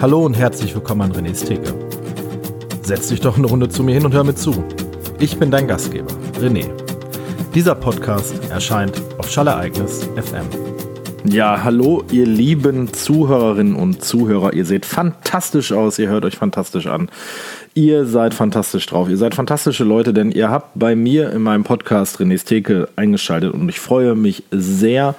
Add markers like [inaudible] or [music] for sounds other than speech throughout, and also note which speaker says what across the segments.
Speaker 1: Hallo und herzlich willkommen an René's Theke. Setz dich doch eine Runde zu mir hin und hör mir zu. Ich bin dein Gastgeber, René. Dieser Podcast erscheint auf Schallereignis FM. Ja, hallo, ihr lieben Zuhörerinnen und Zuhörer. Ihr seht fantastisch aus, ihr hört euch fantastisch an. Ihr seid fantastisch drauf. Ihr seid fantastische Leute, denn ihr habt bei mir in meinem Podcast René's Theke eingeschaltet und ich freue mich sehr,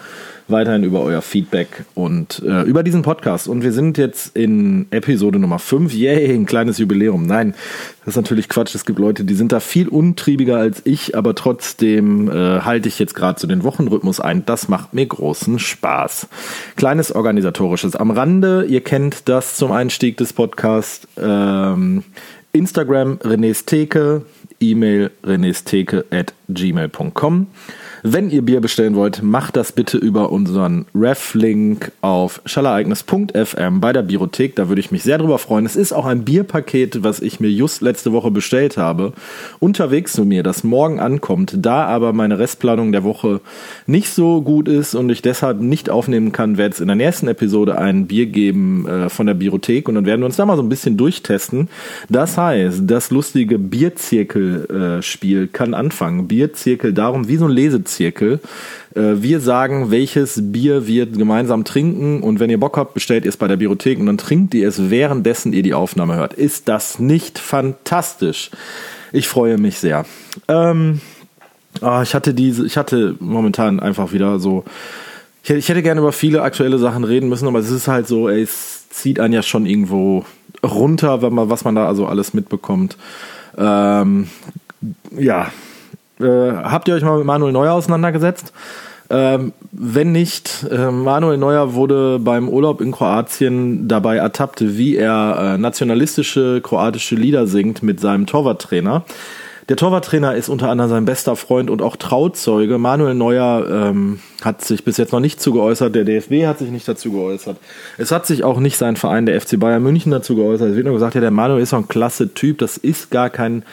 Speaker 1: weiterhin über euer Feedback und äh, über diesen Podcast. Und wir sind jetzt in Episode Nummer 5. Yay, ein kleines Jubiläum. Nein, das ist natürlich Quatsch. Es gibt Leute, die sind da viel untriebiger als ich, aber trotzdem äh, halte ich jetzt gerade so den Wochenrhythmus ein. Das macht mir großen Spaß. Kleines organisatorisches am Rande. Ihr kennt das zum Einstieg des Podcasts. Ähm, Instagram René's Theke, E-Mail renesteke at gmail.com. Wenn ihr Bier bestellen wollt, macht das bitte über unseren Ref-Link auf schallereignis.fm bei der Biothek. Da würde ich mich sehr drüber freuen. Es ist auch ein Bierpaket, was ich mir just letzte Woche bestellt habe, unterwegs zu mir, das morgen ankommt. Da aber meine Restplanung der Woche nicht so gut ist und ich deshalb nicht aufnehmen kann, werde es in der nächsten Episode ein Bier geben äh, von der Biothek und dann werden wir uns da mal so ein bisschen durchtesten. Das heißt, das lustige Bierzirkel-Spiel äh, kann anfangen. Bierzirkel darum, wie so ein Lesezirkel Zirkel. Äh, wir sagen, welches Bier wir gemeinsam trinken und wenn ihr Bock habt, bestellt ihr es bei der Biothek und dann trinkt ihr es währenddessen ihr die Aufnahme hört. Ist das nicht fantastisch? Ich freue mich sehr. Ähm, ah, ich hatte diese, ich hatte momentan einfach wieder so, ich, ich hätte gerne über viele aktuelle Sachen reden müssen, aber es ist halt so, ey, es zieht einen ja schon irgendwo runter, wenn man, was man da also alles mitbekommt. Ähm, ja, äh, habt ihr euch mal mit Manuel Neuer auseinandergesetzt? Ähm, wenn nicht, äh, Manuel Neuer wurde beim Urlaub in Kroatien dabei ertappt, wie er äh, nationalistische kroatische Lieder singt mit seinem Torwarttrainer. Der Torwarttrainer ist unter anderem sein bester Freund und auch Trauzeuge. Manuel Neuer ähm, hat sich bis jetzt noch nicht zu geäußert. Der DFB hat sich nicht dazu geäußert. Es hat sich auch nicht sein Verein, der FC Bayern München, dazu geäußert. Es wird nur gesagt, ja, der Manuel ist doch ein klasse Typ. Das ist gar kein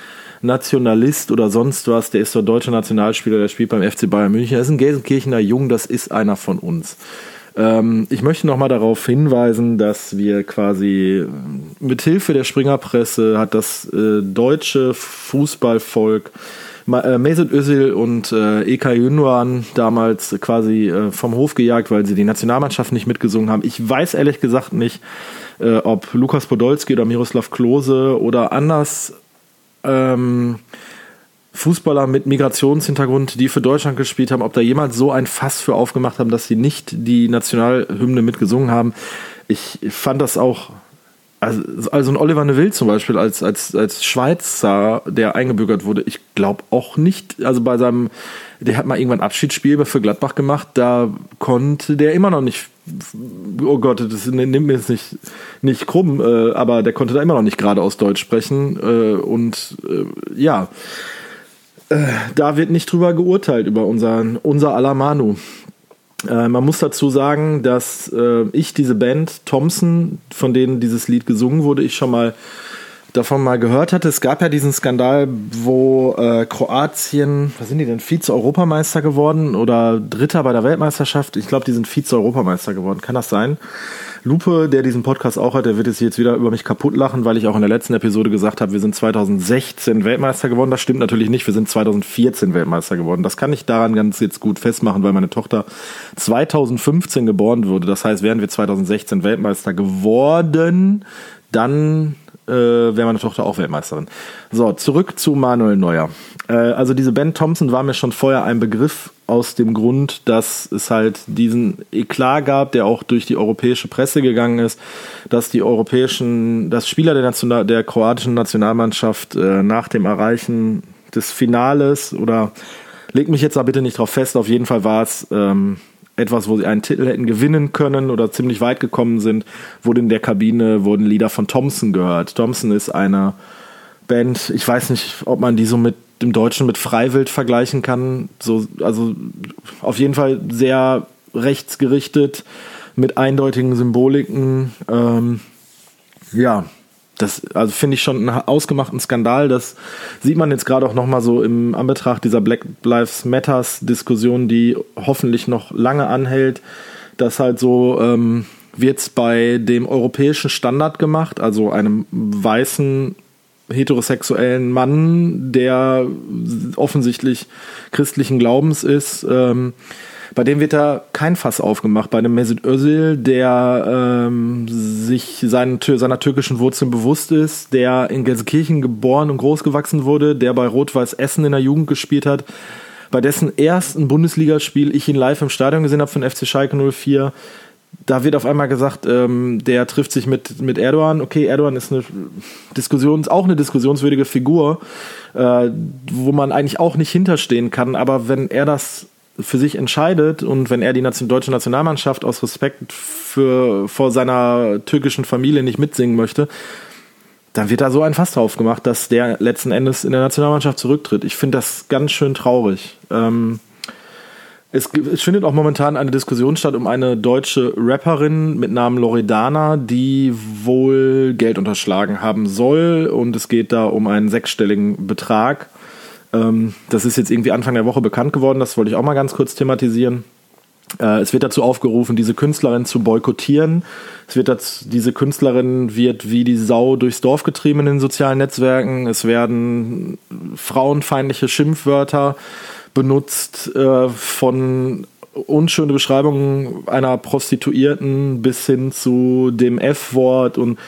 Speaker 1: Nationalist oder sonst was, der ist so deutscher Nationalspieler, der spielt beim FC Bayern München. Er ist ein Gelsenkirchener Jung, das ist einer von uns. Ähm, ich möchte nochmal darauf hinweisen, dass wir quasi äh, mit Hilfe der Springerpresse hat das äh, deutsche Fußballvolk äh, Mesut Özil und äh, Eka Gündogan damals quasi äh, vom Hof gejagt, weil sie die Nationalmannschaft nicht mitgesungen haben. Ich weiß ehrlich gesagt nicht, äh, ob Lukas Podolski oder Miroslav Klose oder anders ähm, Fußballer mit Migrationshintergrund, die für Deutschland gespielt haben, ob da jemals so ein Fass für aufgemacht haben, dass sie nicht die Nationalhymne mitgesungen haben. Ich fand das auch, also, also ein Oliver Neville zum Beispiel als, als, als Schweizer, der eingebürgert wurde, ich glaube auch nicht, also bei seinem, der hat mal irgendwann Abschiedsspiel für Gladbach gemacht, da konnte der immer noch nicht oh Gott, das nimmt mir jetzt nicht, nicht krumm, äh, aber der konnte da immer noch nicht gerade aus Deutsch sprechen. Äh, und äh, ja, äh, da wird nicht drüber geurteilt, über unseren, unser Alamanu. Äh, man muss dazu sagen, dass äh, ich diese Band Thompson, von denen dieses Lied gesungen wurde, ich schon mal davon mal gehört hatte. Es gab ja diesen Skandal, wo äh, Kroatien, was sind die denn, Vize-Europameister geworden oder Dritter bei der Weltmeisterschaft? Ich glaube, die sind Vize-Europameister geworden. Kann das sein? Lupe, der diesen Podcast auch hat, der wird jetzt wieder über mich kaputt lachen, weil ich auch in der letzten Episode gesagt habe, wir sind 2016 Weltmeister geworden. Das stimmt natürlich nicht, wir sind 2014 Weltmeister geworden. Das kann ich daran ganz jetzt gut festmachen, weil meine Tochter 2015 geboren wurde. Das heißt, wären wir 2016 Weltmeister geworden, dann äh, wäre meine Tochter auch Weltmeisterin. So, zurück zu Manuel Neuer. Äh, also diese Ben Thompson war mir schon vorher ein Begriff aus dem Grund, dass es halt diesen Eklat gab, der auch durch die europäische Presse gegangen ist, dass die europäischen, dass Spieler der, National, der kroatischen Nationalmannschaft äh, nach dem Erreichen des Finales oder leg mich jetzt da bitte nicht drauf fest, auf jeden Fall war es ähm, etwas, wo sie einen Titel hätten gewinnen können oder ziemlich weit gekommen sind, wurde in der Kabine, wurden Lieder von Thompson gehört. Thompson ist eine Band, ich weiß nicht, ob man die so mit dem Deutschen mit Freiwild vergleichen kann. So, also auf jeden Fall sehr rechtsgerichtet, mit eindeutigen Symboliken. Ähm, ja, das also finde ich schon einen ausgemachten Skandal. Das sieht man jetzt gerade auch nochmal so im Anbetracht dieser Black Lives Matters Diskussion, die hoffentlich noch lange anhält, dass halt so ähm, wird bei dem europäischen Standard gemacht, also einem weißen heterosexuellen Mann, der offensichtlich christlichen Glaubens ist. Ähm, bei dem wird da kein Fass aufgemacht. Bei dem Mesut Özil, der ähm, sich seinen, seiner türkischen Wurzeln bewusst ist, der in Gelsenkirchen geboren und groß gewachsen wurde, der bei Rot-Weiß Essen in der Jugend gespielt hat, bei dessen ersten Bundesligaspiel ich ihn live im Stadion gesehen habe von FC Schalke 04 da wird auf einmal gesagt, ähm, der trifft sich mit, mit Erdogan. Okay, Erdogan ist eine Diskussion, auch eine diskussionswürdige Figur, äh, wo man eigentlich auch nicht hinterstehen kann. Aber wenn er das für sich entscheidet und wenn er die deutsche Nationalmannschaft aus Respekt für, vor seiner türkischen Familie nicht mitsingen möchte, dann wird da so ein Fass drauf gemacht, dass der letzten Endes in der Nationalmannschaft zurücktritt. Ich finde das ganz schön traurig. Ähm, es, es, findet auch momentan eine Diskussion statt um eine deutsche Rapperin mit Namen Loredana, die wohl Geld unterschlagen haben soll. Und es geht da um einen sechsstelligen Betrag. Ähm, das ist jetzt irgendwie Anfang der Woche bekannt geworden. Das wollte ich auch mal ganz kurz thematisieren. Äh, es wird dazu aufgerufen, diese Künstlerin zu boykottieren. Es wird dazu, diese Künstlerin wird wie die Sau durchs Dorf getrieben in den sozialen Netzwerken. Es werden frauenfeindliche Schimpfwörter benutzt, äh, von unschöne Beschreibungen einer Prostituierten bis hin zu dem F-Wort und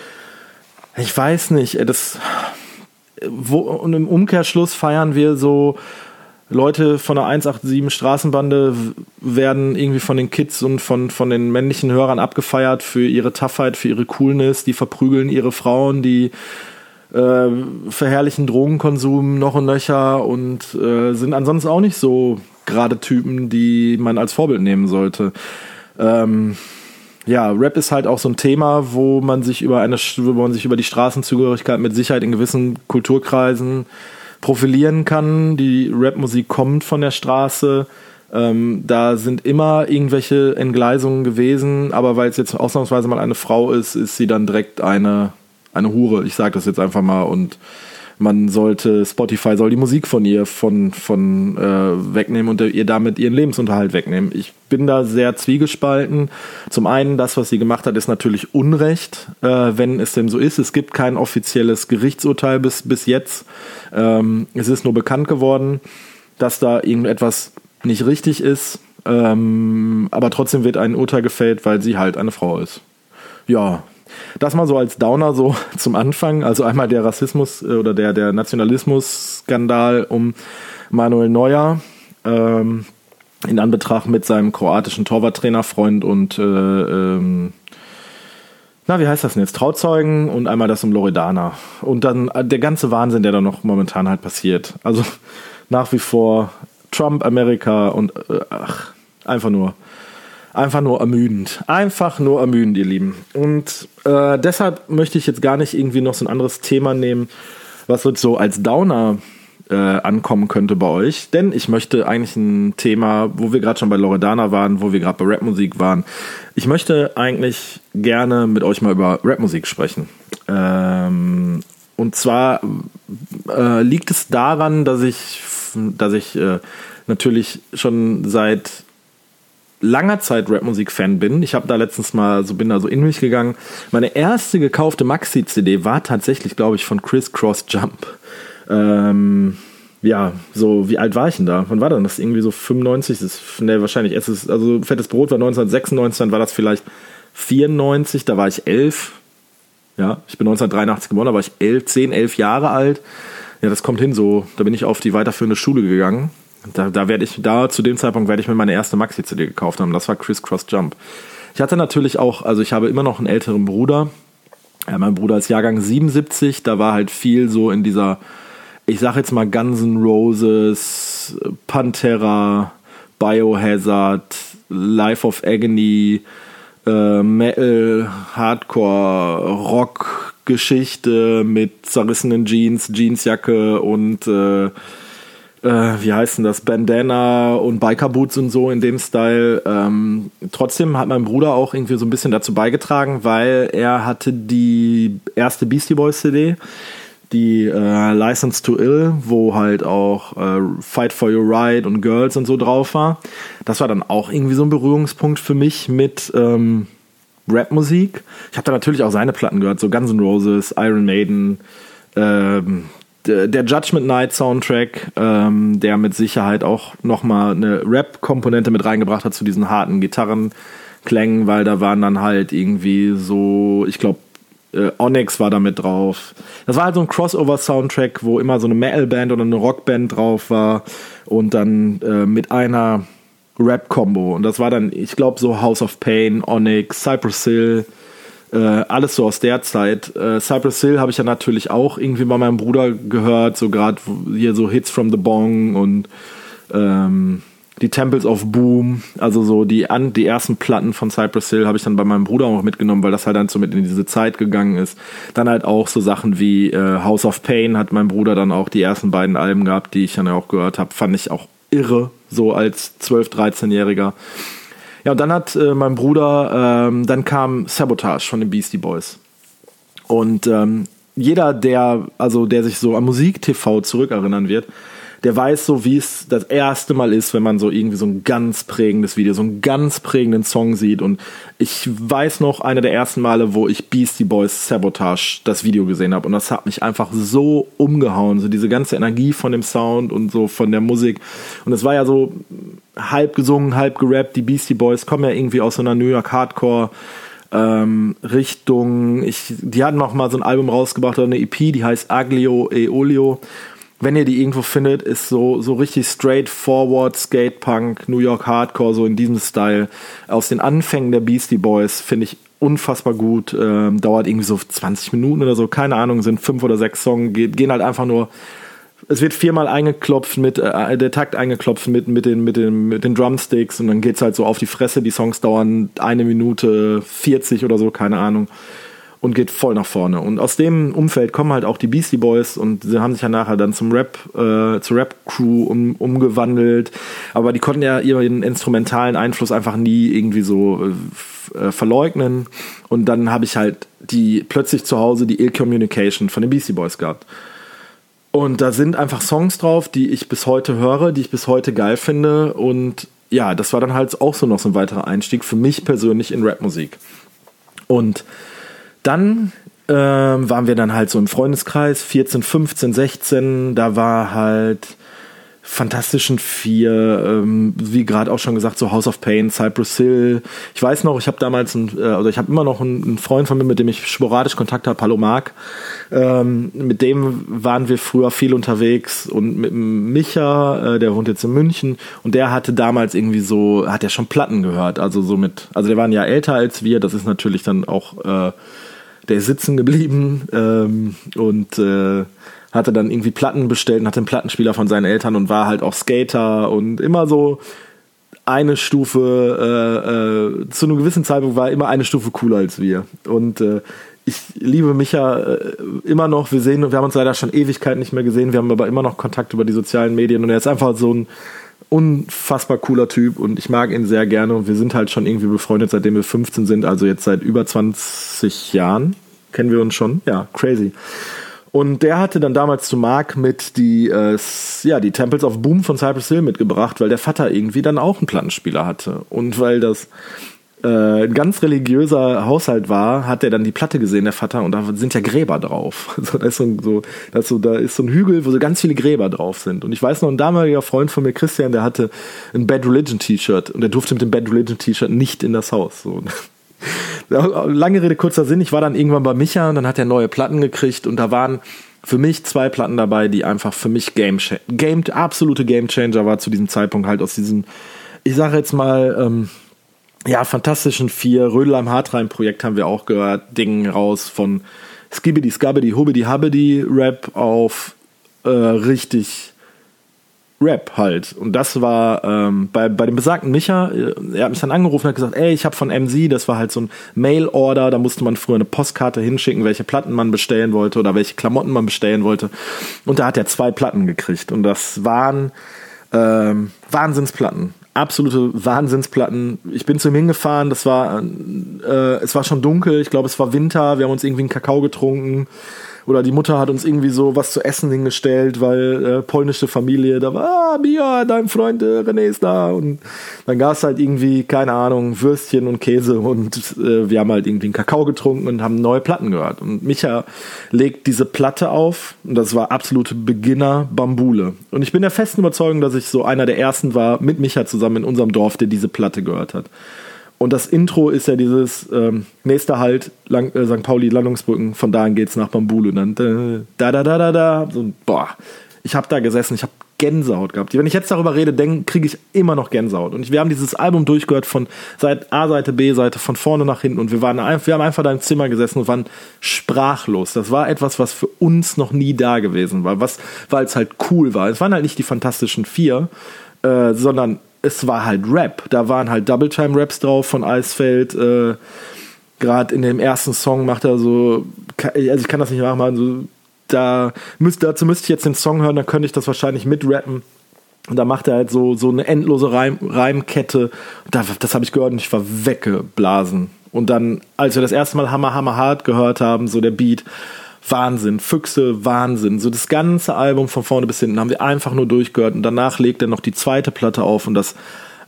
Speaker 1: ich weiß nicht, das wo, und im Umkehrschluss feiern wir so Leute von der 187 Straßenbande werden irgendwie von den Kids und von, von den männlichen Hörern abgefeiert für ihre Toughheit, für ihre Coolness, die verprügeln ihre Frauen, die äh, verherrlichen Drogenkonsum noch und nöcher und äh, sind ansonsten auch nicht so gerade Typen, die man als Vorbild nehmen sollte. Ähm, ja, Rap ist halt auch so ein Thema, wo man sich über eine, wo man sich über die Straßenzugehörigkeit mit Sicherheit in gewissen Kulturkreisen profilieren kann. Die Rapmusik kommt von der Straße. Ähm, da sind immer irgendwelche Entgleisungen gewesen, aber weil es jetzt ausnahmsweise mal eine Frau ist, ist sie dann direkt eine eine Hure. Ich sage das jetzt einfach mal und man sollte, Spotify soll die Musik von ihr von, von äh, wegnehmen und ihr damit ihren Lebensunterhalt wegnehmen. Ich bin da sehr zwiegespalten. Zum einen, das, was sie gemacht hat, ist natürlich Unrecht, äh, wenn es denn so ist. Es gibt kein offizielles Gerichtsurteil bis, bis jetzt. Ähm, es ist nur bekannt geworden, dass da irgendetwas nicht richtig ist. Ähm, aber trotzdem wird ein Urteil gefällt, weil sie halt eine Frau ist. Ja, das mal so als Downer so [laughs] zum Anfang. Also einmal der Rassismus äh, oder der, der Nationalismus-Skandal um Manuel Neuer. Ähm, in Anbetracht mit seinem kroatischen Torwarttrainerfreund und äh, ähm, na, wie heißt das denn jetzt? Trauzeugen und einmal das um Loredana. Und dann äh, der ganze Wahnsinn, der da noch momentan halt passiert. Also [laughs] nach wie vor Trump, Amerika und äh, ach, einfach nur einfach nur ermüdend. Einfach nur ermüdend, ihr Lieben. Und äh, deshalb möchte ich jetzt gar nicht irgendwie noch so ein anderes Thema nehmen, was jetzt so als Downer äh, ankommen könnte bei euch. Denn ich möchte eigentlich ein Thema, wo wir gerade schon bei Loredana waren, wo wir gerade bei Rapmusik waren. Ich möchte eigentlich gerne mit euch mal über Rapmusik sprechen. Ähm, und zwar äh, liegt es daran, dass ich, dass ich äh, natürlich schon seit langer Zeit Rapmusik-Fan bin. Ich habe da letztens mal so bin da so in mich gegangen. Meine erste gekaufte Maxi-CD war tatsächlich, glaube ich, von Chris Cross Jump. Ähm, ja, so wie alt war ich denn da? Wann war denn das? Irgendwie so 95? Das ist, ne, wahrscheinlich. Es ist, also Fettes Brot war 1996, dann war das vielleicht 94, da war ich elf. Ja, ich bin 1983 geboren, da war ich elf, 10, 11 Jahre alt. Ja, das kommt hin so. Da bin ich auf die weiterführende Schule gegangen. Da, da werde ich, da zu dem Zeitpunkt werde ich mir meine erste Maxi-CD gekauft haben. Das war Criss Cross Jump. Ich hatte natürlich auch, also ich habe immer noch einen älteren Bruder. Ja, mein Bruder ist Jahrgang 77, da war halt viel so in dieser, ich sag jetzt mal Guns N' Roses, Pantera, Biohazard, Life of Agony, äh, Metal, Hardcore, Rock, Geschichte mit zerrissenen Jeans, Jeansjacke und äh, äh, wie heißt denn das, Bandana und Bikerboots und so in dem Style. Ähm, trotzdem hat mein Bruder auch irgendwie so ein bisschen dazu beigetragen, weil er hatte die erste Beastie Boys CD, die äh, License to Ill, wo halt auch äh, Fight for Your Right und Girls und so drauf war. Das war dann auch irgendwie so ein Berührungspunkt für mich mit ähm, Rap-Musik. Ich habe da natürlich auch seine Platten gehört, so Guns N' Roses, Iron Maiden, ähm, der Judgment Night Soundtrack, ähm, der mit Sicherheit auch nochmal eine Rap-Komponente mit reingebracht hat zu diesen harten Gitarrenklängen, weil da waren dann halt irgendwie so, ich glaube, äh, Onyx war da mit drauf. Das war halt so ein Crossover-Soundtrack, wo immer so eine Metal-Band oder eine Rockband drauf war und dann äh, mit einer Rap-Combo. Und das war dann, ich glaube, so House of Pain, Onyx, Cypress Hill, äh, alles so aus der Zeit. Äh, Cypress Hill habe ich ja natürlich auch irgendwie bei meinem Bruder gehört, so gerade hier so Hits from the Bong und ähm, die Temples of Boom, also so die, an, die ersten Platten von Cypress Hill habe ich dann bei meinem Bruder auch mitgenommen, weil das halt dann so mit in diese Zeit gegangen ist. Dann halt auch so Sachen wie äh, House of Pain hat mein Bruder dann auch die ersten beiden Alben gehabt, die ich dann auch gehört habe, fand ich auch irre, so als 12-, 13-Jähriger. Ja, und dann hat äh, mein Bruder, ähm, dann kam Sabotage von den Beastie Boys. Und ähm, jeder, der, also der sich so an Musik-TV zurückerinnern wird, der weiß so, wie es das erste Mal ist, wenn man so irgendwie so ein ganz prägendes Video, so einen ganz prägenden Song sieht. Und ich weiß noch, eine der ersten Male, wo ich Beastie Boys Sabotage das Video gesehen habe. Und das hat mich einfach so umgehauen. So diese ganze Energie von dem Sound und so von der Musik. Und es war ja so halb gesungen, halb gerappt. Die Beastie Boys kommen ja irgendwie aus so einer New York Hardcore ähm, Richtung. Ich, die hatten noch mal so ein Album rausgebracht oder eine EP, die heißt Aglio e Olio wenn ihr die irgendwo findet, ist so, so richtig straightforward Skatepunk, New York Hardcore, so in diesem Style. Aus den Anfängen der Beastie Boys finde ich unfassbar gut. Ähm, dauert irgendwie so 20 Minuten oder so, keine Ahnung, sind fünf oder sechs Songs, gehen halt einfach nur. Es wird viermal eingeklopft mit, äh, der Takt eingeklopft mit, mit, den, mit, den, mit den Drumsticks und dann geht's halt so auf die Fresse. Die Songs dauern eine Minute 40 oder so, keine Ahnung und geht voll nach vorne. Und aus dem Umfeld kommen halt auch die Beastie Boys und sie haben sich ja nachher dann zum Rap, äh, zur Rap-Crew um, umgewandelt. Aber die konnten ja ihren instrumentalen Einfluss einfach nie irgendwie so äh, äh verleugnen. Und dann habe ich halt die plötzlich zu Hause die Ill Communication von den Beastie Boys gehabt. Und da sind einfach Songs drauf, die ich bis heute höre, die ich bis heute geil finde. Und ja, das war dann halt auch so noch so ein weiterer Einstieg für mich persönlich in Rapmusik. Und dann ähm, waren wir dann halt so im Freundeskreis, 14, 15, 16, da war halt Fantastischen Vier, ähm, wie gerade auch schon gesagt, so House of Pain, Cypress Hill. Ich weiß noch, ich habe damals, ein, äh, also ich habe immer noch einen, einen, Freund von mir, mit dem ich sporadisch Kontakt habe, Hallo Marc. Ähm, mit dem waren wir früher viel unterwegs und mit Micha, äh, der wohnt jetzt in München und der hatte damals irgendwie so, hat ja schon Platten gehört, also so mit, also der war ein Jahr älter als wir, das ist natürlich dann auch äh, der ist sitzen geblieben ähm, und äh, hatte dann irgendwie Platten bestellt und hatte einen Plattenspieler von seinen Eltern und war halt auch Skater und immer so eine Stufe, äh, äh, zu einem gewissen Zeitpunkt war immer eine Stufe cooler als wir. Und äh, ich liebe Micha äh, immer noch. Wir sehen, wir haben uns leider schon Ewigkeit nicht mehr gesehen. Wir haben aber immer noch Kontakt über die sozialen Medien und er ist einfach so ein unfassbar cooler Typ und ich mag ihn sehr gerne. Und wir sind halt schon irgendwie befreundet, seitdem wir 15 sind, also jetzt seit über 20 Jahren kennen wir uns schon. Ja, crazy. Und der hatte dann damals zu Mark mit die, äh, ja, die Temples of Boom von Cypress Hill mitgebracht, weil der Vater irgendwie dann auch einen Plattenspieler hatte. Und weil das äh, ein ganz religiöser Haushalt war, hat er dann die Platte gesehen, der Vater, und da sind ja Gräber drauf. [laughs] Also da ist so, so, da ist so, da ist so ein Hügel, wo so ganz viele Gräber drauf sind. Und ich weiß noch, ein damaliger Freund von mir, Christian, der hatte ein Bad Religion T-Shirt und der durfte mit dem Bad Religion T-Shirt nicht in das Haus. So. [laughs] Lange Rede, kurzer Sinn. Ich war dann irgendwann bei Micha und dann hat er neue Platten gekriegt und da waren für mich zwei Platten dabei, die einfach für mich Game, Game absolute Game Changer war zu diesem Zeitpunkt halt aus diesem, ich sage jetzt mal, ähm, ja, fantastischen vier Rödel am Hartrein Projekt haben wir auch gehört, Dingen raus von Skibidi Skabidi Hubidi Habidi Rap auf äh, richtig Rap halt. Und das war ähm, bei, bei dem besagten Micha, äh, er hat mich dann angerufen und hat gesagt, ey, ich habe von MC, das war halt so ein Mail-Order, da musste man früher eine Postkarte hinschicken, welche Platten man bestellen wollte oder welche Klamotten man bestellen wollte. Und da hat er zwei Platten gekriegt. Und das waren ähm, Wahnsinnsplatten absolute Wahnsinnsplatten. Ich bin zu ihm hingefahren, das war, äh, es war schon dunkel, ich glaube, es war Winter, wir haben uns irgendwie einen Kakao getrunken Oder die Mutter hat uns irgendwie so was zu essen hingestellt, weil äh, polnische Familie, da war, ah, Mia, dein Freund äh, René ist da. Und dann gab es halt irgendwie, keine Ahnung, Würstchen und Käse und äh, wir haben halt irgendwie einen Kakao getrunken und haben neue Platten gehört. Und Micha legt diese Platte auf und das war absolute Beginner-Bambule. Und ich bin der festen Überzeugung, dass ich so einer der ersten war, mit Micha zusammen in unserem Dorf, der diese Platte gehört hat. Und das Intro ist ja dieses ähm, nächster Halt, Lang, äh, St. Pauli Landungsbrücken, von da an geht's nach Bambule. Dann da da da da da. So, boah, ich habe da gesessen, ich habe Gänsehaut gehabt. Wenn ich jetzt darüber rede, kriege ich immer noch Gänsehaut. Und wir haben dieses Album durchgehört von Seite A, Seite B, Seite von vorne nach hinten. Und wir waren einfach, wir haben einfach da im Zimmer gesessen und waren sprachlos. Das war etwas, was für uns noch nie da gewesen war, was, weil es halt cool war. Es waren halt nicht die fantastischen vier, äh, sondern es war halt Rap. Da waren halt Double-Time-Raps drauf von Eisfeld. Äh, Gerade in dem ersten Song macht er so, also ich kann das nicht nachmachen, so, da müsst, dazu müsste ich jetzt den Song hören, dann könnte ich das wahrscheinlich mitrappen. Und da macht er halt so, so eine endlose Reim, Reimkette. Da, das habe ich gehört und ich war weggeblasen. Und dann, als wir das erste Mal Hammer, Hammer Hart gehört haben, so der Beat, Wahnsinn, Füchse, Wahnsinn. So das ganze Album von vorne bis hinten haben wir einfach nur durchgehört und danach legt er noch die zweite Platte auf und das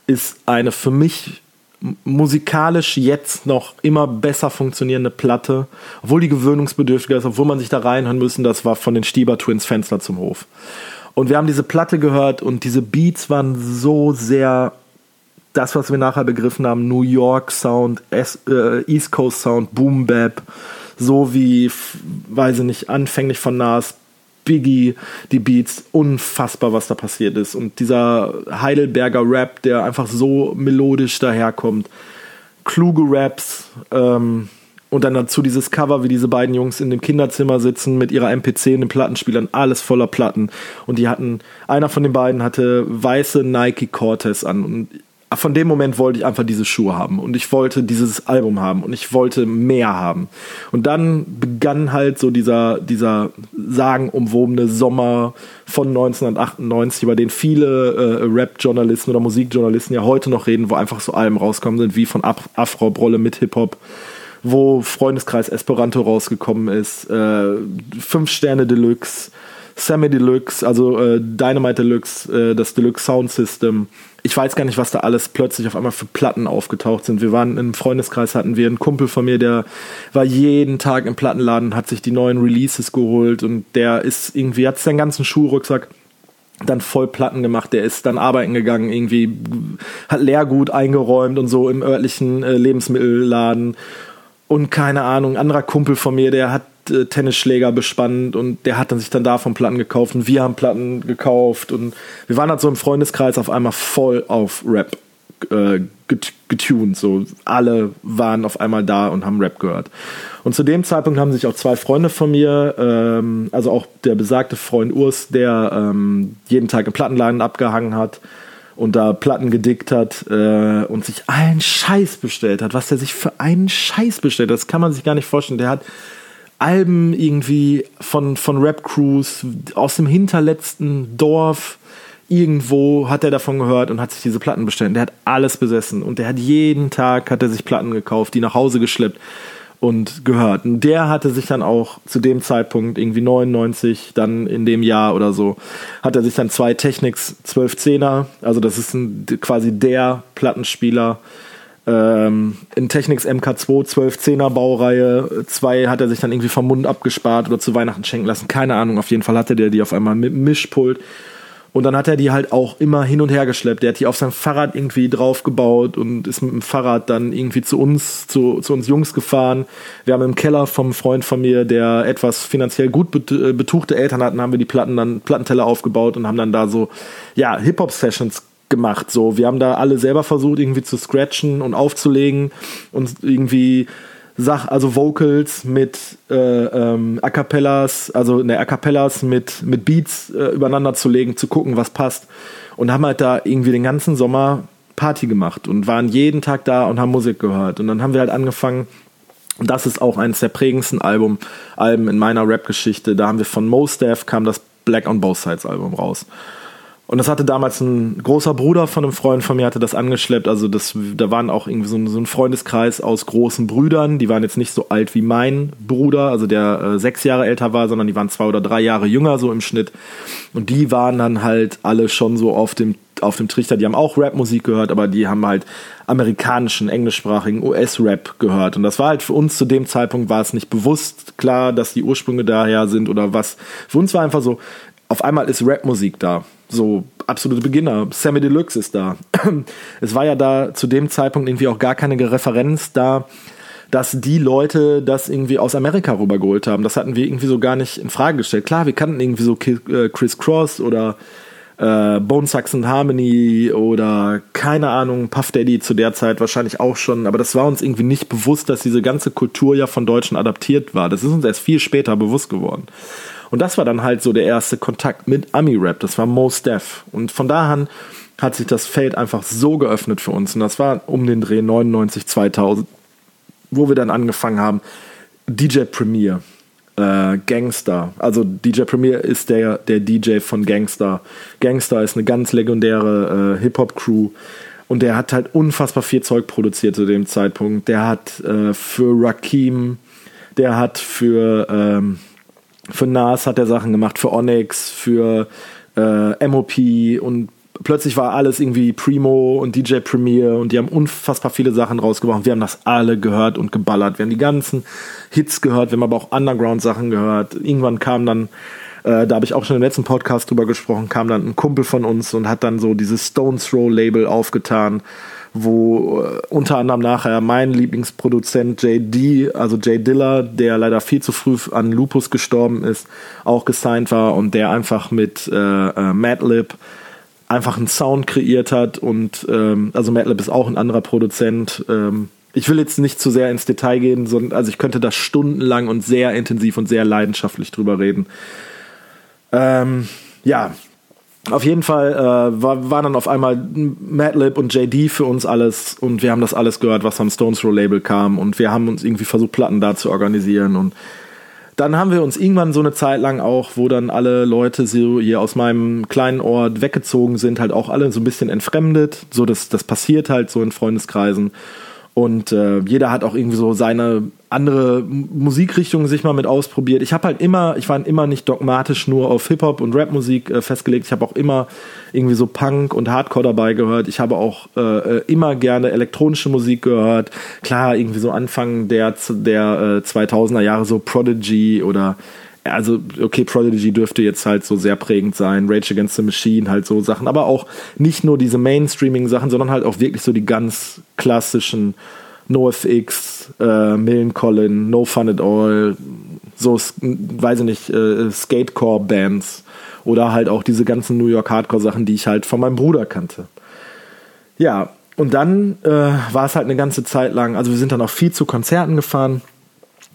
Speaker 1: ist eine für mich musikalisch jetzt noch immer besser funktionierende Platte, obwohl die gewöhnungsbedürftiger ist, obwohl man sich da reinhören müssen, das war von den Stieber Twins Fenster zum Hof. Und wir haben diese Platte gehört und diese Beats waren so sehr das, was wir nachher begriffen haben, New York Sound, äh, East Coast Sound, Boom Bap, so wie, weiß ich nicht, anfänglich von Nas, Biggie, die Beats, unfassbar, was da passiert ist. Und dieser Heidelberger Rap, der einfach so melodisch daherkommt, kluge Raps, ähm, und dann dazu dieses Cover, wie diese beiden Jungs in dem Kinderzimmer sitzen mit ihrer MPC und den Plattenspielern, alles voller Platten. Und die hatten, einer von den beiden hatte weiße Nike Cortez an. Und von dem Moment wollte ich einfach diese Schuhe haben und ich wollte dieses Album haben und ich wollte mehr haben. Und dann begann halt so dieser, dieser sagenumwobene Sommer von 1998, über den viele äh, Rap-Journalisten oder Musikjournalisten ja heute noch reden, wo einfach so Alben rauskommen sind, wie von Af Afro Brolle mit Hip-Hop wo Freundeskreis Esperanto rausgekommen ist, äh, Fünf Sterne Deluxe, Sammy Deluxe, also äh, Dynamite Deluxe, äh, das Deluxe Sound System. Ich weiß gar nicht, was da alles plötzlich auf einmal für Platten aufgetaucht sind. Wir waren im Freundeskreis, hatten wir einen Kumpel von mir, der war jeden Tag im Plattenladen, hat sich die neuen Releases geholt und der ist irgendwie, hat seinen ganzen Schuhrucksack dann voll Platten gemacht, der ist dann arbeiten gegangen, irgendwie hat Leergut eingeräumt und so im örtlichen äh, Lebensmittelladen und keine Ahnung, anderer Kumpel von mir, der hat Tennisschläger bespannt und der hat dann sich dann davon Platten gekauft und wir haben Platten gekauft und wir waren halt so im Freundeskreis auf einmal voll auf Rap äh, getuned. So alle waren auf einmal da und haben Rap gehört. Und zu dem Zeitpunkt haben sich auch zwei Freunde von mir, ähm, also auch der besagte Freund Urs, der ähm, jeden Tag im Plattenladen abgehangen hat und da Platten gedickt hat äh, und sich allen Scheiß bestellt hat. Was der sich für einen Scheiß bestellt hat, das kann man sich gar nicht vorstellen. Der hat Alben irgendwie von, von Rap-Crews aus dem hinterletzten Dorf irgendwo hat er davon gehört und hat sich diese Platten bestellt. Der hat alles besessen und der hat jeden Tag hat er sich Platten gekauft, die nach Hause geschleppt und gehört. Und der hatte sich dann auch zu dem Zeitpunkt irgendwie 99, dann in dem Jahr oder so, hat er sich dann zwei Technics 1210er, also das ist ein, quasi der Plattenspieler ähm, in Technics MK2 1210er Baureihe. Zwei hat er sich dann irgendwie vom Mund abgespart oder zu Weihnachten schenken lassen. Keine Ahnung. Auf jeden Fall hatte der die auf einmal mit Mischpult. Und dann hat er die halt auch immer hin und her geschleppt. Der hat die auf sein Fahrrad irgendwie draufgebaut und ist mit dem Fahrrad dann irgendwie zu uns, zu, zu uns Jungs gefahren. Wir haben im Keller vom Freund von mir, der etwas finanziell gut äh, betuchte Eltern hatten, haben wir die Platten dann, Plattenteller aufgebaut und haben dann da so, ja, Hip-Hop-Sessions gemacht. So, wir haben da alle selber versucht, irgendwie zu scratchen und aufzulegen und irgendwie Sach, also Vocals mit äh, ähm, A cappellas, also ne, A cappellas mit, mit Beats äh, übereinander zu legen, zu gucken, was passt. Und haben halt da irgendwie den ganzen Sommer Party gemacht und waren jeden Tag da und haben Musik gehört. Und dann haben wir halt angefangen, und das ist auch eines der prägendsten Album, Alben in meiner Rap-Geschichte. Da haben wir von Most Def kam das Black on Both Sides Album raus. Und das hatte damals ein großer Bruder von einem Freund von mir, hatte das angeschleppt. Also das, da waren auch irgendwie so ein, so ein Freundeskreis aus großen Brüdern. Die waren jetzt nicht so alt wie mein Bruder, also der äh, sechs Jahre älter war, sondern die waren zwei oder drei Jahre jünger so im Schnitt. Und die waren dann halt alle schon so auf dem auf dem Trichter, die haben auch Rap-Musik gehört, aber die haben halt amerikanischen, englischsprachigen US-Rap gehört. Und das war halt für uns zu dem Zeitpunkt war es nicht bewusst klar, dass die Ursprünge daher sind oder was. Für uns war einfach so, auf einmal ist Rap-Musik da. So absolute Beginner. Sammy Deluxe ist da. [clears throat] Es war ja da zu dem Zeitpunkt irgendwie auch gar keine Referenz da, dass die Leute das irgendwie aus Amerika rübergeholt haben. Das hatten wir irgendwie so gar nicht in Frage gestellt. Klar, wir kannten irgendwie so äh, Chris Cross oder äh, Bone Saxon Harmony oder keine Ahnung, Puff Daddy zu der Zeit wahrscheinlich auch schon, aber das war uns irgendwie nicht bewusst, dass diese ganze Kultur ja von Deutschen adaptiert war. Das ist uns erst viel später bewusst geworden. Und das war dann halt so der erste Kontakt mit Ami-Rap. Das war Most Def. Und von da an hat sich das Feld einfach so geöffnet für uns. Und das war um den Dreh 99, 2000, wo wir dann angefangen haben, DJ Premier, äh, Gangster. Also DJ Premier ist der, der DJ von Gangster. Gangster ist eine ganz legendäre äh, Hip-Hop-Crew. Und der hat halt unfassbar viel Zeug produziert zu dem Zeitpunkt. Der hat äh, für Rakim, der hat für ähm, für Nas hat er Sachen gemacht, für Onyx, für äh, MOP und plötzlich war alles irgendwie Primo und DJ Premier und die haben unfassbar viele Sachen rausgebracht. Wir haben das alle gehört und geballert. Wir haben die ganzen Hits gehört, wir haben aber auch Underground-Sachen gehört. Irgendwann kam dann, äh, da habe ich auch schon im letzten Podcast drüber gesprochen, kam dann ein Kumpel von uns und hat dann so dieses Stones Throw Label aufgetan wo äh, unter anderem nachher mein Lieblingsproduzent JD, also Jay Diller, der leider viel zu früh an Lupus gestorben ist, auch gesigned war und der einfach mit äh, äh, Madlib einfach einen Sound kreiert hat und ähm, also Madlib ist auch ein anderer Produzent. Ähm, ich will jetzt nicht zu sehr ins Detail gehen, sondern also ich könnte da stundenlang und sehr intensiv und sehr leidenschaftlich drüber reden. Ähm, ja, auf jeden Fall äh, war, war dann auf einmal Madlib und JD für uns alles und wir haben das alles gehört, was vom Stones Throw Label kam und wir haben uns irgendwie versucht, Platten da zu organisieren und dann haben wir uns irgendwann so eine Zeit lang auch, wo dann alle Leute so hier aus meinem kleinen Ort weggezogen sind, halt auch alle so ein bisschen entfremdet. So, das, das passiert halt so in Freundeskreisen. Und äh, jeder hat auch irgendwie so seine andere Musikrichtungen sich mal mit ausprobiert. Ich habe halt immer, ich war immer nicht dogmatisch nur auf Hip-Hop und Rap-Musik äh, festgelegt. Ich habe auch immer irgendwie so Punk und Hardcore dabei gehört. Ich habe auch äh, äh immer gerne elektronische Musik gehört. Klar, irgendwie so Anfang der, der äh, 2000er Jahre so Prodigy oder also okay, Prodigy dürfte jetzt halt so sehr prägend sein, Rage Against the Machine, halt so Sachen, aber auch nicht nur diese Mainstreaming-Sachen, sondern halt auch wirklich so die ganz klassischen NoFX, äh, Millen Collin, No Fun at All, so, weiß ich nicht, äh, Skatecore-Bands oder halt auch diese ganzen New York Hardcore-Sachen, die ich halt von meinem Bruder kannte. Ja, und dann äh, war es halt eine ganze Zeit lang, also wir sind dann auch viel zu Konzerten gefahren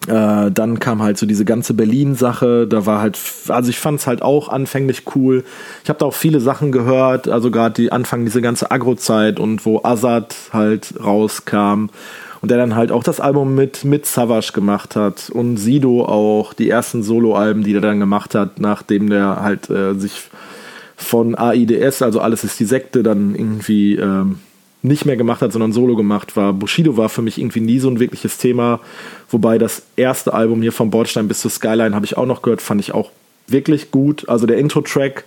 Speaker 1: äh, dann kam halt so diese ganze Berlin-Sache. Da war halt, also ich fand es halt auch anfänglich cool. Ich habe da auch viele Sachen gehört, also gerade die Anfang diese ganze Agro-Zeit und wo Azad halt rauskam und der dann halt auch das Album mit mit Savage gemacht hat und Sido auch die ersten Solo-Alben, die er dann gemacht hat, nachdem der halt äh, sich von AIDS, also alles ist die Sekte, dann irgendwie ähm, nicht mehr gemacht hat, sondern solo gemacht war. Bushido war für mich irgendwie nie so ein wirkliches Thema, wobei das erste Album hier vom Bordstein bis zur Skyline habe ich auch noch gehört, fand ich auch wirklich gut. Also der Intro-Track,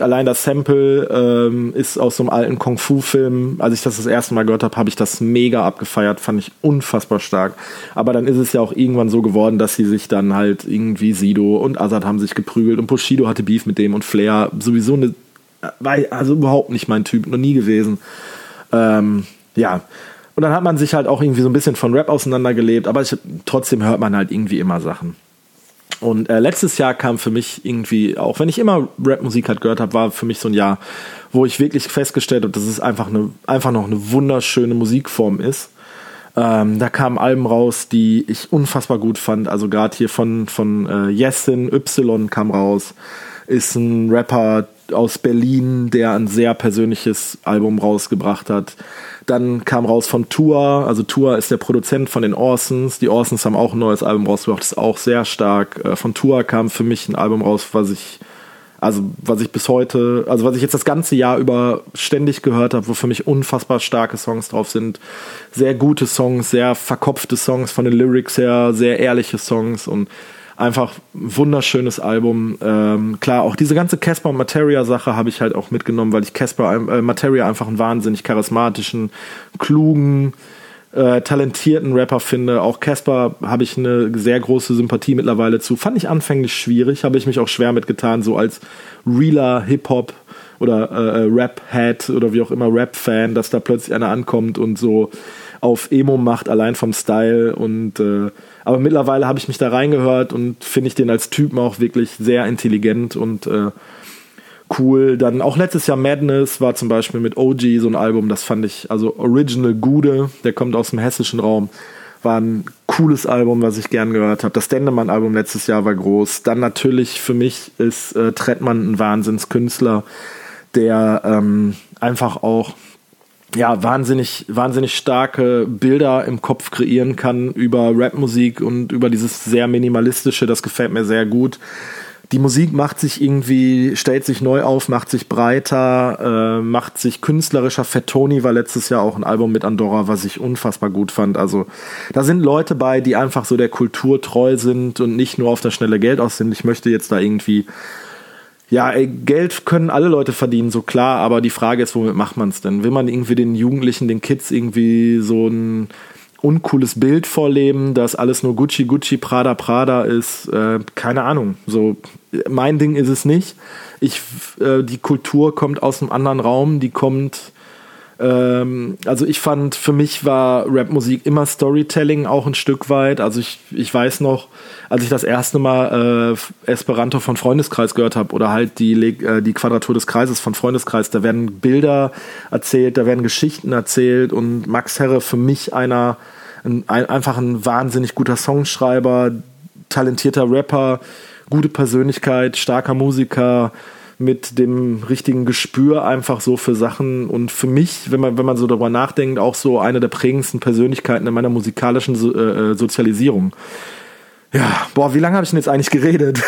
Speaker 1: allein das Sample ähm, ist aus so einem alten Kung-Fu-Film. Als ich das das erste Mal gehört habe, habe ich das mega abgefeiert, fand ich unfassbar stark. Aber dann ist es ja auch irgendwann so geworden, dass sie sich dann halt irgendwie Sido und Azad haben sich geprügelt und Bushido hatte Beef mit dem und Flair sowieso eine, also überhaupt nicht mein Typ, noch nie gewesen. Ähm, ja. Und dann hat man sich halt auch irgendwie so ein bisschen von Rap auseinandergelebt, aber ich, trotzdem hört man halt irgendwie immer Sachen. Und äh, letztes Jahr kam für mich irgendwie, auch wenn ich immer Rap-Musik halt gehört habe, war für mich so ein Jahr, wo ich wirklich festgestellt habe, dass es einfach, eine, einfach noch eine wunderschöne Musikform ist. Ähm, da kamen Alben raus, die ich unfassbar gut fand. Also gerade hier von, von äh, Yesin, Y kam raus. Ist ein Rapper, aus Berlin, der ein sehr persönliches Album rausgebracht hat. Dann kam raus von Tour, also Tour ist der Produzent von den Orsons. Die Orsons haben auch ein neues Album rausgebracht, ist auch sehr stark. Äh, von Tour kam für mich ein Album raus, was ich Also was ich bis heute, also was ich jetzt das ganze Jahr über ständig gehört habe, wo für mich unfassbar starke Songs drauf sind. Sehr gute Songs, sehr verkopfte Songs von den Lyrics her, sehr ehrliche Songs und einfach wunderschönes Album. Ähm, klar, auch diese ganze Casper Materia Sache habe ich halt auch mitgenommen, weil ich Casper äh, Materia einfach einen wahnsinnig charismatischen, klugen, äh, talentierten Rapper finde. Auch Casper habe ich eine sehr große Sympathie mittlerweile zu. Fand ich anfänglich schwierig, habe ich mich auch schwer mitgetan, so als realer Hip-Hop oder äh, äh, Rap-Head oder wie auch immer Rap-Fan, dass da plötzlich einer ankommt und so auf Emo macht, allein vom Style. Und äh, aber mittlerweile habe ich mich da reingehört und finde ich den als Typen auch wirklich sehr intelligent und äh, cool. Dann auch letztes Jahr Madness war zum Beispiel mit OG so ein Album, das fand ich, also Original Gude, der kommt aus dem hessischen Raum. War ein cooles Album, was ich gern gehört habe. Das Dendemann-Album letztes Jahr war groß. Dann natürlich für mich ist äh, Trettmann ein Wahnsinnskünstler, der ähm, einfach auch ja, wahnsinnig, wahnsinnig starke Bilder im Kopf kreieren kann über Rapmusik und über dieses sehr minimalistische, das gefällt mir sehr gut die Musik macht sich irgendwie, stellt sich neu auf, macht sich breiter, äh, macht sich künstlerischer. Fettoni war letztes Jahr auch ein Album mit Andorra, was ich unfassbar gut fand. Also da sind Leute bei, die einfach so der Kultur treu sind und nicht nur auf das schnelle Geld aus sind. Ich möchte jetzt da irgendwie ja, ey, Geld können alle Leute verdienen, so klar, aber die Frage ist, womit macht man es denn? Will man irgendwie den Jugendlichen, den Kids irgendwie so ein uncooles Bild vorleben, dass alles nur Gucci, Gucci, Prada, Prada ist. Äh, keine Ahnung. So, mein Ding ist es nicht. Ich, äh, die Kultur kommt aus einem anderen Raum, die kommt. Ähm, also ich fand, für mich war Rapmusik immer Storytelling auch ein Stück weit. Also ich, ich weiß noch, als ich das erste Mal äh, Esperanto von Freundeskreis gehört habe oder halt die, äh, die Quadratur des Kreises von Freundeskreis, da werden Bilder erzählt, da werden Geschichten erzählt und Max Herre für mich einer, ein, ein, einfach ein wahnsinnig guter Songschreiber, talentierter Rapper, gute Persönlichkeit, starker Musiker, mit dem richtigen Gespür einfach so für Sachen und für mich, wenn man, wenn man so darüber nachdenkt, auch so eine der prägendsten Persönlichkeiten in meiner musikalischen so äh, Sozialisierung. Ja, boah, wie lange habe ich denn jetzt eigentlich geredet?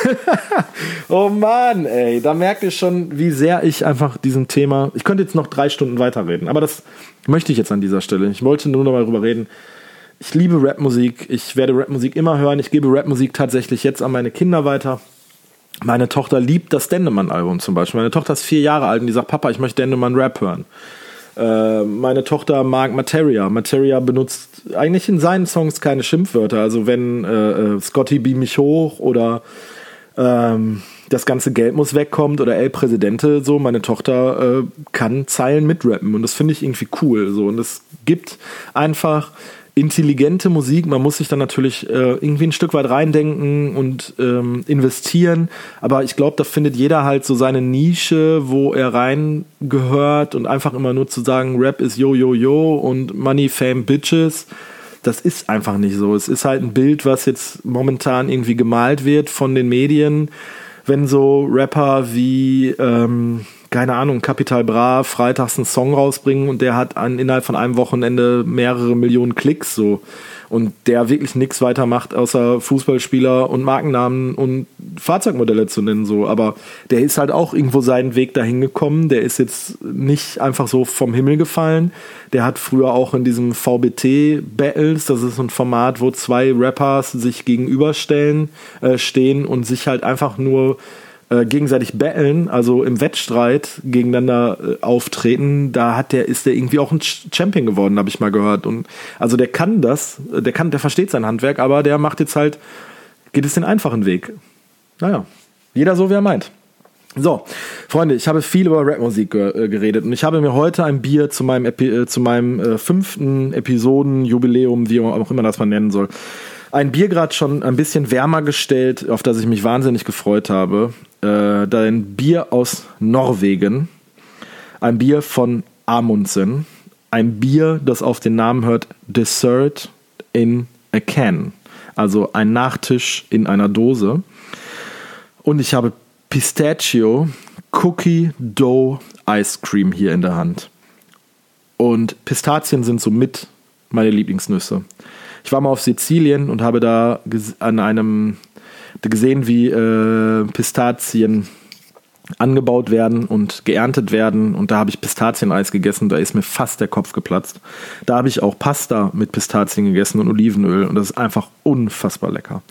Speaker 1: [laughs] oh Mann, ey, da merkt ihr schon, wie sehr ich einfach diesem Thema. Ich könnte jetzt noch drei Stunden weiterreden, aber das möchte ich jetzt an dieser Stelle. Ich wollte nur noch mal darüber reden. Ich liebe Rapmusik. Ich werde Rapmusik immer hören. Ich gebe Rapmusik tatsächlich jetzt an meine Kinder weiter. Meine Tochter liebt das Dendemann-Album zum Beispiel. Meine Tochter ist vier Jahre alt und die sagt, Papa, ich möchte Dendemann Rap hören. Äh, meine Tochter mag Materia. Materia benutzt eigentlich in seinen Songs keine Schimpfwörter. Also wenn äh, äh, Scotty beam mich hoch oder ähm, das ganze Geld muss wegkommt oder El Presidente, so meine Tochter äh, kann Zeilen mitrappen und das finde ich irgendwie cool. So und es gibt einfach intelligente Musik. Man muss sich dann natürlich äh, irgendwie ein Stück weit reindenken und ähm, investieren. Aber ich glaube, da findet jeder halt so seine Nische, wo er reingehört und einfach immer nur zu sagen, Rap ist yo, yo, yo und Money, Fame, Bitches. Das ist einfach nicht so. Es ist halt ein Bild, was jetzt momentan irgendwie gemalt wird von den Medien. Wenn so Rapper wie, ähm, keine Ahnung, Capital Bra freitags einen Song rausbringen und der hat an, innerhalb von einem Wochenende mehrere Millionen Klicks so. Und der wirklich nichts weiter macht, außer Fußballspieler und Markennamen und Fahrzeugmodelle zu nennen so, aber der ist halt auch irgendwo seinen Weg dahin gekommen, der ist jetzt nicht einfach so vom Himmel gefallen, der hat früher auch in diesem VBT Battles, das ist so ein Format, wo zwei Rappers sich gegenüberstellen, äh, stehen und sich halt einfach nur äh, gegenseitig battlen, also im Wettstreit gegeneinander äh, auftreten, da hat der, ist der irgendwie auch ein Champion geworden, habe ich mal gehört. Und also der kann das, der kann, der versteht sein Handwerk, aber der macht jetzt halt, geht es den einfachen Weg. Naja, jeder so wie er meint. So, Freunde, ich habe viel über Rapmusik äh, geredet und ich habe mir heute ein Bier zu meinem, Epi äh, zu meinem äh, fünften Episodenjubiläum, wie auch immer das man nennen soll, ein Bier gerade schon ein bisschen wärmer gestellt, auf das ich mich wahnsinnig gefreut habe äh, ein Bier aus Norwegen, ein Bier von Amundsen, ein Bier, das auf den Namen hört Dessert in a Can, also ein Nachtisch in einer Dose. Und ich habe Pistachio Cookie Dough Ice Cream hier in der Hand. Und Pistazien sind somit meine Lieblingsnüsse. Ich war mal auf Sizilien und habe da an einem gesehen, wie äh, Pistazien angebaut werden und geerntet werden. Und da habe ich Pistazieneis gegessen, da ist mir fast der Kopf geplatzt. Da habe ich auch Pasta mit Pistazien gegessen und Olivenöl und das ist einfach unfassbar lecker.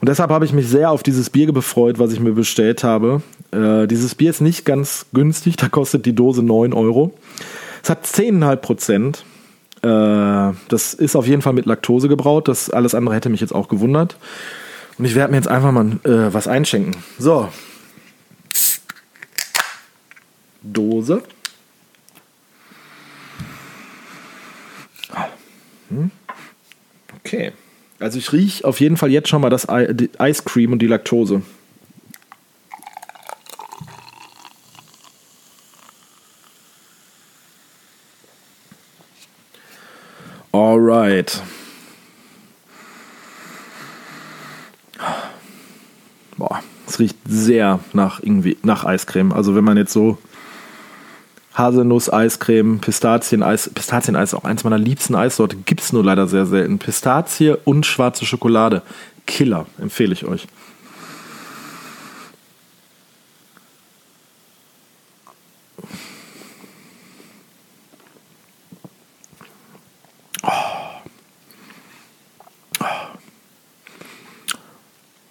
Speaker 1: Und deshalb habe ich mich sehr auf dieses Bier befreut, was ich mir bestellt habe. Äh, dieses Bier ist nicht ganz günstig, da kostet die Dose 9 Euro. Es hat 10,5 Prozent. Äh, das ist auf jeden Fall mit Laktose gebraut. Das alles andere hätte mich jetzt auch gewundert. Und ich werde mir jetzt einfach mal äh, was einschenken. So, Dose. Hm. Okay. Also ich rieche auf jeden Fall jetzt schon mal das Ice Cream und die Laktose. Alright. Boah, es riecht sehr nach irgendwie nach Eiscreme. Also wenn man jetzt so Haselnuss-Eiscreme, Pistazieneis. Pistazieneis ist auch eins meiner liebsten Eissorte. Gibt es nur leider sehr selten. Pistazie und schwarze Schokolade. Killer, empfehle ich euch.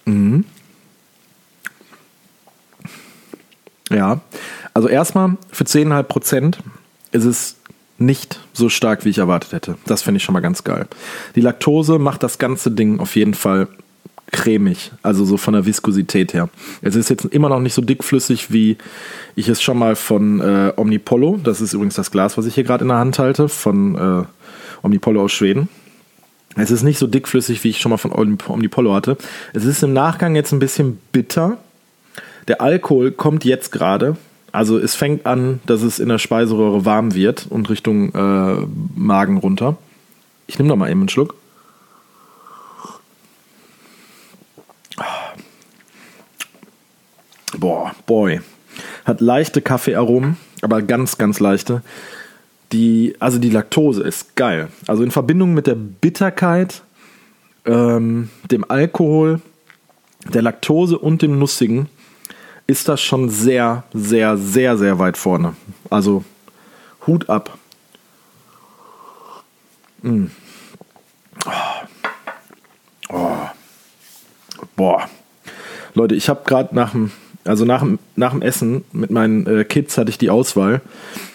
Speaker 1: Mhm. Ja, also erstmal für 10,5 Prozent ist es nicht so stark, wie ich erwartet hätte. Das finde ich schon mal ganz geil. Die Laktose macht das ganze Ding auf jeden Fall cremig, also so von der Viskosität her. Es ist jetzt immer noch nicht so dickflüssig, wie ich es schon mal von äh, Omnipollo, das ist übrigens das Glas, was ich hier gerade in der Hand halte, von äh, Omnipollo aus Schweden. Es ist nicht so dickflüssig, wie ich schon mal von Omnipollo hatte. Es ist im Nachgang jetzt ein bisschen bitter. Der Alkohol kommt jetzt gerade, also es fängt an, dass es in der Speiseröhre warm wird und Richtung äh, Magen runter. Ich nehme noch mal eben einen Schluck. Boah, boy. Hat leichte Kaffeearomen, aber ganz, ganz leichte. Die, also die Laktose ist geil. Also in Verbindung mit der Bitterkeit, ähm, dem Alkohol, der Laktose und dem Nussigen ist das schon sehr, sehr, sehr, sehr weit vorne. Also Hut ab. Mm. Oh. Oh. Boah. Leute, ich habe gerade nach dem, also nach dem, Essen mit meinen äh, Kids hatte ich die Auswahl.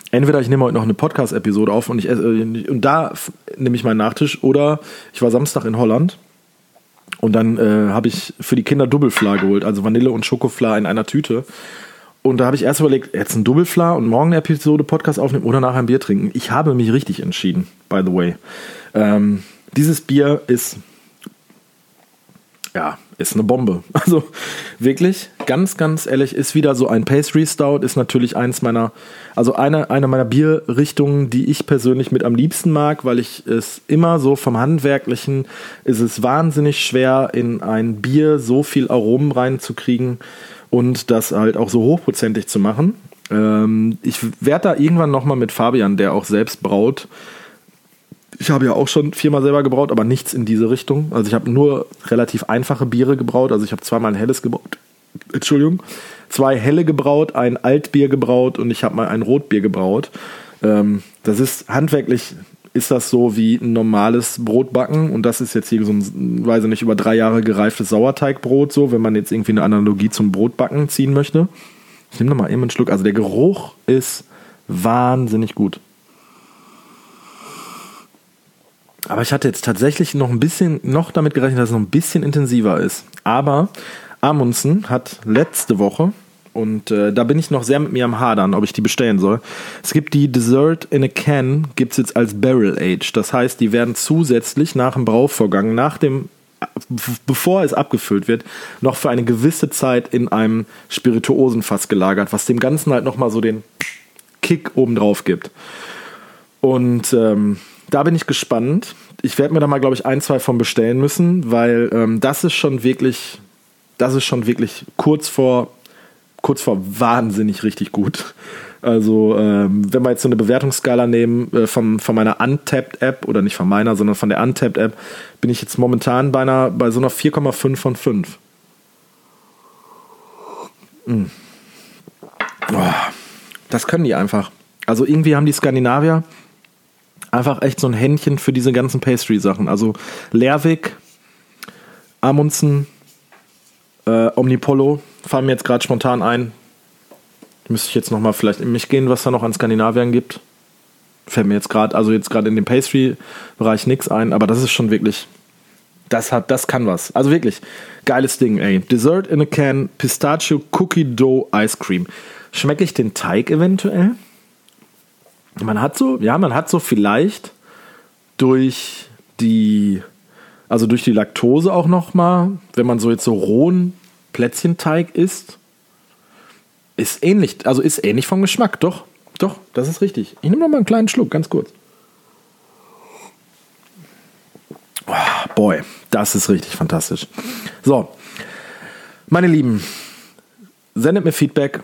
Speaker 1: Entweder ich nehme heute noch eine Podcast-Episode auf und ich äh, und da nehme ich meinen Nachtisch oder ich war Samstag in Holland und dann äh, habe ich für die Kinder Doublefla geholt, also Vanille und Schokofla in einer Tüte. Und da habe ich erst überlegt, jetzt ein Doublefla und morgen eine Episode Podcast aufnehmen oder nachher ein Bier trinken. Ich habe mich richtig entschieden, by the way. Ähm, dieses Bier ist ja, ist eine Bombe. [laughs] Also wirklich, ganz, ganz ehrlich, ist wieder so ein Pastry Stout, ist natürlich eins meiner, also eine, eine meiner Bierrichtungen, die ich persönlich mit am liebsten mag, weil ich es immer so vom Handwerklichen ist es wahnsinnig schwer, in ein Bier so viel Aromen reinzukriegen und das halt auch so hochprozentig zu machen. Ähm, ich werde da irgendwann nochmal mit Fabian, der auch selbst braut, ich habe ja auch schon viermal selber gebraut, aber nichts in diese Richtung. Also ich habe nur relativ einfache Biere gebraut. Also ich habe zweimal ein helles gebraut. Entschuldigung. Zwei helle gebraut, ein Altbier gebraut und ich habe mal ein Rotbier gebraut. Ähm, das ist handwerklich ist das so wie ein normales Brotbacken und das ist jetzt hier so ein, weiß ich nicht, über drei Jahre gereiftes Sauerteigbrot, so, wenn man jetzt irgendwie eine Analogie zum Brotbacken ziehen möchte. Ich nehme nochmal eben einen Schluck. Also der Geruch ist wahnsinnig gut. Aber ich hatte jetzt tatsächlich noch ein bisschen, noch damit gerechnet, dass es noch ein bisschen intensiver ist. Aber Amundsen hat letzte Woche, und äh, da bin ich noch sehr mit mir am Hadern, ob ich die bestellen soll. Es gibt die Dessert in a Can, gibt es jetzt als Barrel Age. Das heißt, die werden zusätzlich nach dem Brauvorgang, nach dem bevor es abgefüllt wird, noch für eine gewisse Zeit in einem Spirituosenfass gelagert, was dem Ganzen halt nochmal so den Kick obendrauf gibt. Und ähm, da bin ich gespannt. Ich werde mir da mal, glaube ich, ein, zwei von bestellen müssen, weil ähm, das ist schon wirklich, das ist schon wirklich kurz vor, kurz vor wahnsinnig richtig gut. Also, ähm, wenn wir jetzt so eine Bewertungsskala nehmen äh, von, von meiner Untapped-App, oder nicht von meiner, sondern von der Untapped-App, bin ich jetzt momentan bei, einer, bei so einer 4,5 von 5. Mm. Oh, das können die einfach. Also irgendwie haben die Skandinavier einfach echt so ein Händchen für diese ganzen Pastry-Sachen. Also Lervik, Amundsen, äh, Omnipollo fallen mir jetzt gerade spontan ein. Müsste ich jetzt nochmal vielleicht in mich gehen, was da noch an Skandinaviern gibt. Fällt mir jetzt gerade, also jetzt gerade in dem Pastry-Bereich nichts ein, aber das ist schon wirklich, das hat, das kann was. Also wirklich, geiles Ding, ey. Dessert in a Can, Pistachio Cookie Dough Ice Cream. Schmecke ich den Teig eventuell? Man hat so, ja, man hat so vielleicht durch die, also durch die Laktose auch nochmal, wenn man so jetzt so rohen Plätzchenteig isst, ist ähnlich, also ist ähnlich vom Geschmack, doch, doch, das ist richtig. Ich nehme noch mal einen kleinen Schluck, ganz kurz. Oh, boy, das ist richtig fantastisch. So, meine Lieben, sendet mir Feedback,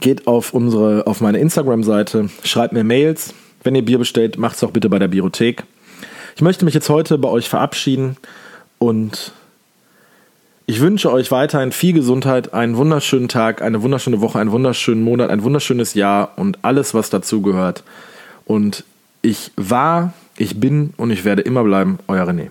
Speaker 1: geht auf unsere, auf meine Instagram-Seite, schreibt mir Mails. Wenn ihr Bier bestellt, macht es auch bitte bei der Biothek. Ich möchte mich jetzt heute bei euch verabschieden und ich wünsche euch weiterhin viel Gesundheit, einen wunderschönen Tag, eine wunderschöne Woche, einen wunderschönen Monat, ein wunderschönes Jahr und alles, was dazu gehört. Und ich war, ich bin und ich werde immer bleiben, euer René.